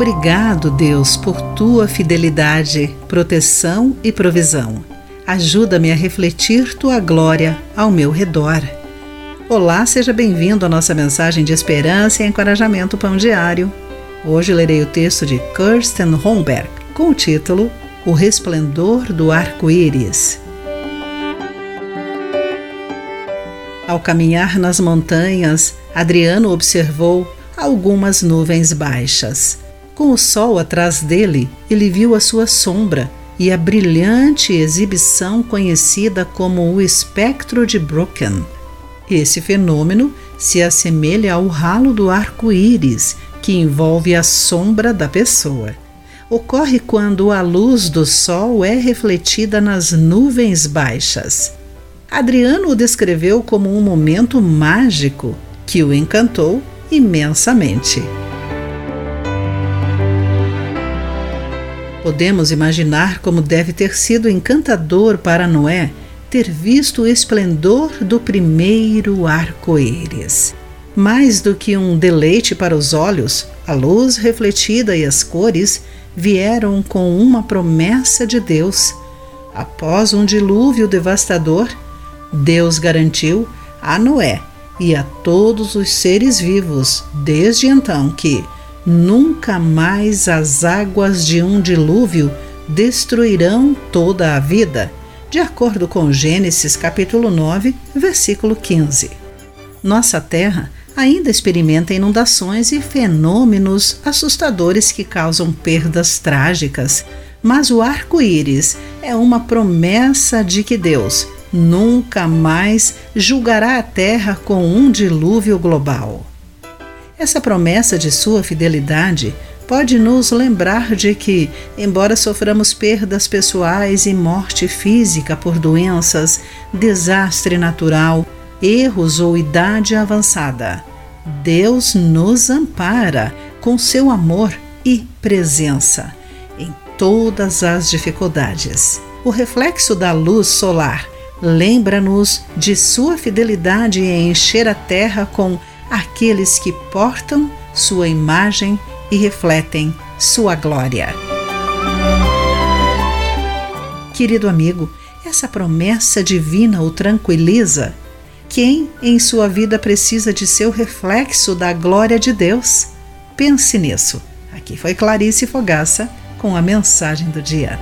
Obrigado, Deus, por tua fidelidade, proteção e provisão. Ajuda-me a refletir tua glória ao meu redor. Olá, seja bem-vindo à nossa mensagem de esperança e encorajamento pão diário. Hoje lerei o texto de Kirsten Holmberg com o título O Resplendor do Arco-Íris. Ao caminhar nas montanhas, Adriano observou algumas nuvens baixas. Com o sol atrás dele, ele viu a sua sombra e a brilhante exibição conhecida como o espectro de Brocken. Esse fenômeno se assemelha ao ralo do arco-íris que envolve a sombra da pessoa. Ocorre quando a luz do sol é refletida nas nuvens baixas. Adriano o descreveu como um momento mágico que o encantou imensamente. Podemos imaginar como deve ter sido encantador para Noé ter visto o esplendor do primeiro arco-íris. Mais do que um deleite para os olhos, a luz refletida e as cores vieram com uma promessa de Deus. Após um dilúvio devastador, Deus garantiu a Noé e a todos os seres vivos desde então que nunca mais as águas de um dilúvio destruirão toda a vida, de acordo com Gênesis capítulo 9, versículo 15. Nossa Terra ainda experimenta inundações e fenômenos assustadores que causam perdas trágicas, mas o arco-íris é uma promessa de que Deus nunca mais julgará a terra com um dilúvio global. Essa promessa de sua fidelidade pode nos lembrar de que, embora soframos perdas pessoais e morte física por doenças, desastre natural, erros ou idade avançada, Deus nos ampara com seu amor e presença em todas as dificuldades. O reflexo da luz solar lembra-nos de sua fidelidade em encher a terra com aqueles que portam sua imagem e refletem sua glória. Querido amigo, essa promessa divina o tranquiliza? Quem em sua vida precisa de seu reflexo da glória de Deus? Pense nisso. Aqui foi Clarice Fogaça com a mensagem do dia.